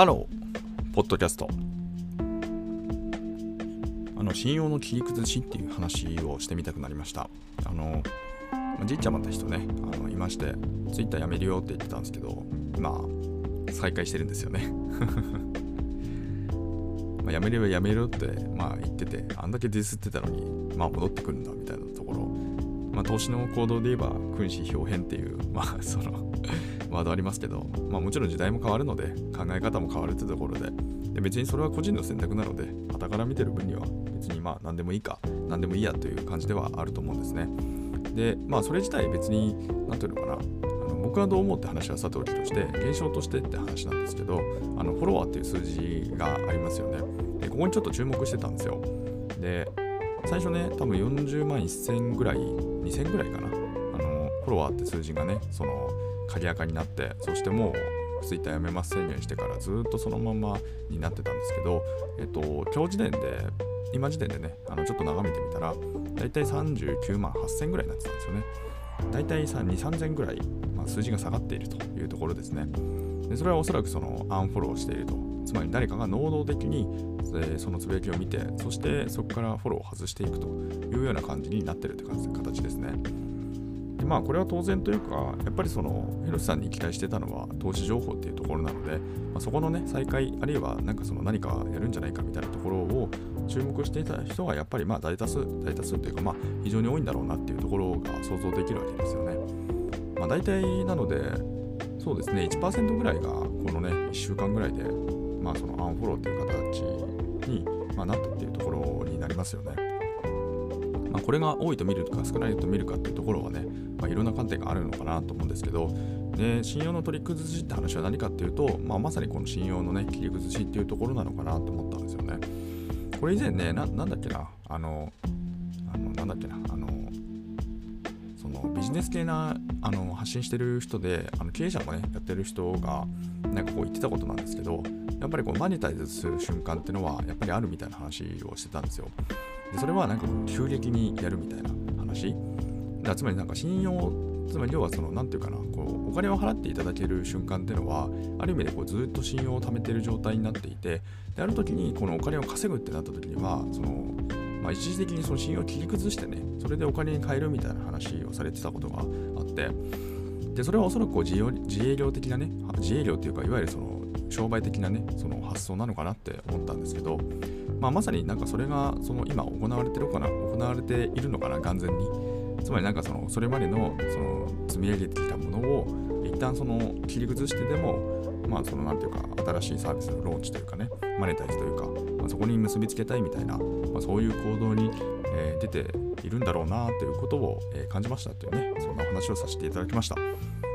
ハロー、ポッドキャスト。あの、信用の切り崩しっていう話をしてみたくなりました。あの、じいちゃまった人ね、あのいまして、ツイッターやめるよって言ってたんですけど、今、再開してるんですよね。まあやめればやめろって、まあ、言ってて、あんだけディスってたのに、まあ戻ってくるんだみたいなところ、まあ、投資の行動で言えば、君子豹変っていう、まあ、そのワードありますけど、まあ、もちろん時代も変わるので考え方も変わるってところで。で別にそれは個人の選択なので傍から見てる分には別にまあ何でもいいか何でもいいやという感じではあると思うんですね。でまあそれ自体別に何ていうのかなあの僕はどう思うって話はさておきとして現象としてって話なんですけどあのフォロワーっていう数字がありますよね。でここにちょっと注目してたんですよ。で最初ね多分40万1000ぐらい2000ぐらいかな。あのフォロワーって数字がねその鍵垢になってそしてもうツイッターやめます宣言してからずっとそのままになってたんですけど、えっと、今日時点で今時点でねあのちょっと眺めてみたら大体39万8000ぐらいになってたんですよね。大体2、3000ぐらい、まあ、数字が下がっているというところですね。でそれはおそらくそのアンフォローしているとつまり誰かが能動的に、えそのつぶやきを見てそしてそこからフォローを外していくというような感じになってるって形ですねでまあこれは当然というかやっぱりその広瀬さんに期待してたのは投資情報っていうところなので、まあ、そこのね再開あるいはなんかその何かやるんじゃないかみたいなところを注目していた人がやっぱりまあ大多数大多数というかまあ非常に多いんだろうなっていうところが想像できるわけですよね。まあ、大体なのでそうですね1%ぐらいがこのね1週間ぐらいでまあそのアンフォローっていう形に、まあ、なったっていうところになりますよね。まあ、これが多いと見るか少ないと見るかっていうところはね、まあ、いろんな観点があるのかなと思うんですけどで信用の取り崩しって話は何かっていうと、まあ、まさにこの信用のね切り崩しっていうところなのかなと思ったんですよね。これ以前ねななんだっけなあのあのなんだっけなあのビジネス系なあの発信してる人であの経営者もねやってる人がなんかこう言ってたことなんですけどやっぱりこうマネタイズする瞬間っていうのはやっぱりあるみたいな話をしてたんですよ。でそれはなんか急激にやるみたいな話だつまりなんか信用つまり要はその何て言うかなこうお金を払っていただける瞬間っていうのはある意味でこうずっと信用を貯めてる状態になっていてである時にこのお金を稼ぐってなった時にはそのまあ、一時的にその信用を切り崩してね、それでお金に換えるみたいな話をされてたことがあって、で、それはおそらくこう自営業的なね、自営業っていうか、いわゆるその商売的なね、その発想なのかなって思ったんですけど、まあ、まさになんかそれがその今行われてるかな行われているのかな完全に。つまりなんかそのそれまでのその積み上げてきたものを一旦その切り崩してでもまあそのなんていうか新しいサービスのローンチというかねマネタイズというか、まあ、そこに結びつけたいみたいな、まあ、そういう行動に、えー、出ているんだろうなということを、えー、感じましたというねそんなお話をさせていただきました。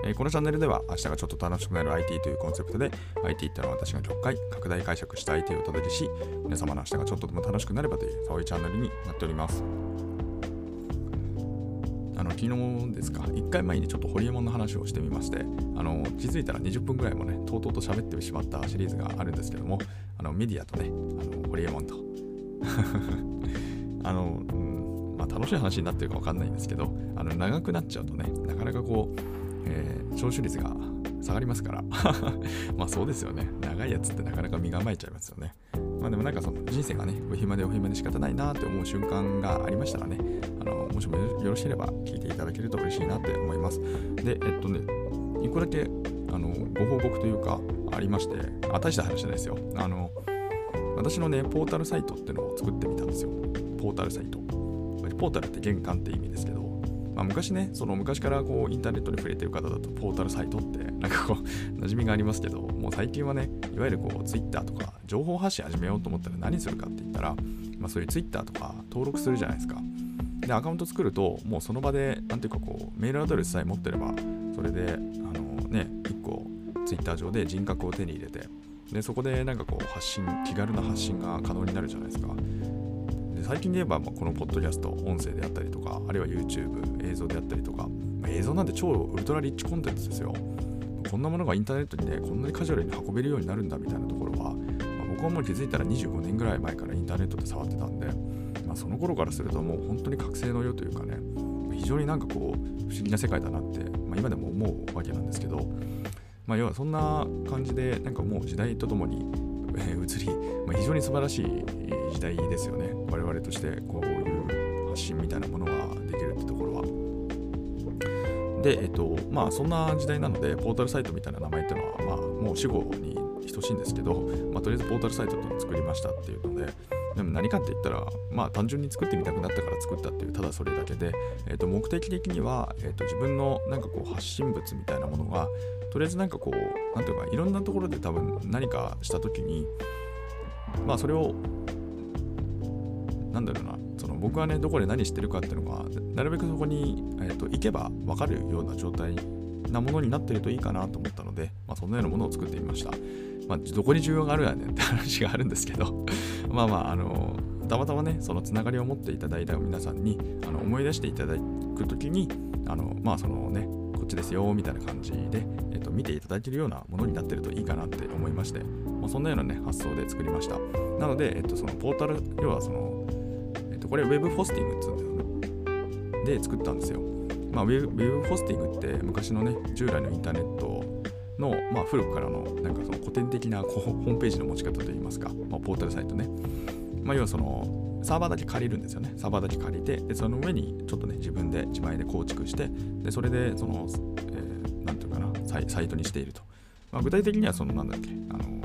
えー、このチャンネルでは明日がちょっと楽しくなる IT というコンセプトで IT ってのは私が6回拡大解釈した IT をお届けし皆様の明日がちょっとでも楽しくなればというそういうチャンネルになっておりますの昨日ですか？1回前にちょっとホリエモンの話をしてみましてあの気づいたら20分ぐらいもねとうとうと喋ってしまったシリーズがあるんですけどもあのメディアとねあのホリエモンと。あの、うんまあ、楽しい話になってるか分かんないんですけどあの長くなっちゃうとねなかなかこうえー、聴取率が下がりますから まあそうですよね。長いやつってなかなか身構えちゃいますよね。まあでもなんかその人生がね、お暇でお暇で仕方ないなって思う瞬間がありましたらね、あのもしもよろしければ聞いていただけると嬉しいなって思います。で、えっとね、一個だけあのご報告というかありまして、あ、大した話じゃないですよ。あの、私のね、ポータルサイトっていうのを作ってみたんですよ。ポータルサイト。ポータルって玄関って意味ですけど、まあ、昔ね、その昔からこうインターネットに触れてる方だとポータルサイトって なんかこう馴染みがありますけど、もう最近はね、いわゆるこう Twitter とか情報発信始めようと思ったら何するかって言ったら、まあ、そういう Twitter とか登録するじゃないですか。で、アカウント作ると、もうその場で、なんていうかこう、メールアドレスさえ持ってれば、それで、あのね、1個 Twitter 上で人格を手に入れて、で、そこでなんかこう発信、気軽な発信が可能になるじゃないですか。最近で言えば、まこのポッドキャスト、音声であったりとか、あるいは YouTube、映像であったりとか、ま、映像なんて超ウルトラリッチコンテンツですよ。こんなものがインターネットにね、こんなにカジュアルに運べるようになるんだみたいなところは、まあ、僕はもう気づいたら25年ぐらい前からインターネットで触ってたんで、まあ、その頃からするともう本当に覚醒の世というかね、非常になんかこう、不思議な世界だなって、まあ、今でも思うわけなんですけど、まあ、要はそんな感じでなんかもう時代とともに、え移り、まあ、非常に素晴らしい時代ですよね。我々としてこういう発信みたいなものができるってところは。でえっとまあそんな時代なのでポータルサイトみたいな名前っていうのは、まあ、もう死後に等しいんですけど、まあ、とりあえずポータルサイトっていうのを作りましたっていうのででも何かって言ったら、まあ単純に作ってみたくなったから作ったっていう、ただそれだけで、えー、と目的的には、えー、と自分のなんかこう発信物みたいなものが、とりあえずなんかこう、なんていうか、いろんなところで多分何かしたときに、まあそれを、なんだろうな、その僕はね、どこで何してるかっていうのが、なるべくそこに、えー、と行けば分かるような状態なものになってるといいかなと思ったので、まあ、そんなようなものを作ってみました。まあ、どこに需要があるやねんって話があるんですけど まあまあ、あのたまたまね、そのつながりを持っていただいた皆さんにあの思い出していただくときに、あのまあそのね、っちですよみたいな感じで、えーと、見ていただけるようなものになってるといいかなって思いまして、まあ、そんなようなね、発想で作りました。なので、えーと、そのポータル、要はその、えーと、これ Web ホスティングって言うんだよね。で作ったんですよ。まあ、ウェブウェブホスティングって昔のね、従来のインターネットの、まあ、古くからのなんかその古典的なホームページの持ち方といいますか、まあ、ポータルサイトね、まあ、要はそのサーバーだけ借りるんですよね。サーバーだけ借りてでその上にちょっとね自分で自前で構築してでそれでその、えー、ていうかなサイサイトにしていると、まあ、具体的にはそのなんだっけあの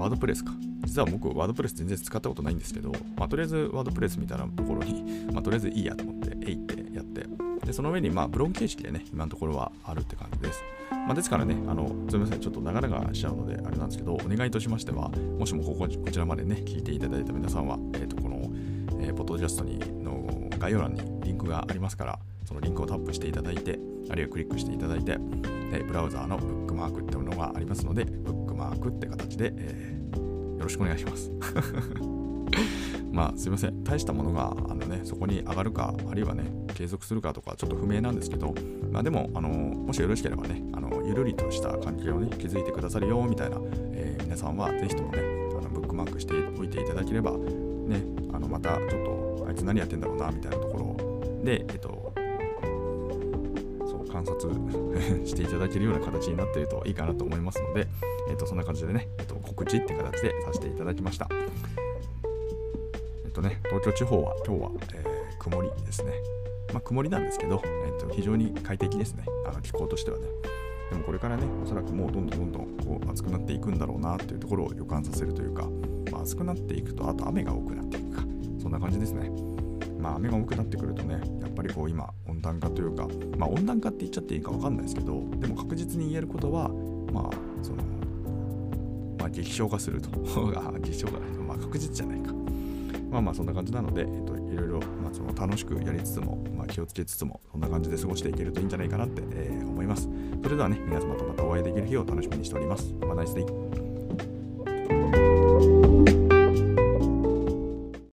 ワードプレスか。実は僕ワードプレス全然使ったことないんですけど、まあ、とりあえずワードプレスみたいなところに、まあ、とりあえずいいやと思ってえいってでその上にまあブログ形式でね今のところはあるって感じです、まあ、ですからねあのすみませんちょっと長々しちゃうのであれなんですけどお願いとしましてはもしもこここちらまでね聞いていただいた皆さんは、えー、とこの、えー、ポッドキャストにの概要欄にリンクがありますからそのリンクをタップしていただいてあるいはクリックしていただいてでブラウザーのブックマークっていうのがありますのでブックマークって形で、えー、よろしくお願いします。まあすいません大したものがあのねそこに上がるかあるいはね継続するかとかちょっと不明なんですけどまあでもあのもしよろしければねあのゆるりとした関係をね築いてくださるよみたいな、えー、皆さんはぜひともねあのブックマークしておいていただければねあのまたちょっとあいつ何やってんだろうなみたいなところでえっとそう観察 していただけるような形になっているといいかなと思いますので、えっと、そんな感じでね、えっと、告知って形でさせていただきました。とね、東京地方は今日は、えー、曇りですね。まあ、曇りなんですけど、えー、と非常に快適ですね、あの気候としてはね。でもこれからね、おそらくもうどんどんどんどんこう暑くなっていくんだろうなっていうところを予感させるというか、まあ、暑くなっていくと、あと雨が多くなっていくか、そんな感じですね。まあ、雨が多くなってくるとね、やっぱりこう今、温暖化というか、まあ、温暖化って言っちゃっていいか分かんないですけど、でも確実に言えることは、まあ、その、まあ、激症化すると。激症化、まあ、確実じゃないか。まあまあそんな感じなので、えっと、いろいろ、まあ、その楽しくやりつつも、まあ、気をつけつつも、そんな感じで過ごしていけるといいんじゃないかなって、えー、思います。それではね、皆様とまたお会いできる日を楽しみにしております。まあ、ナイスデイ。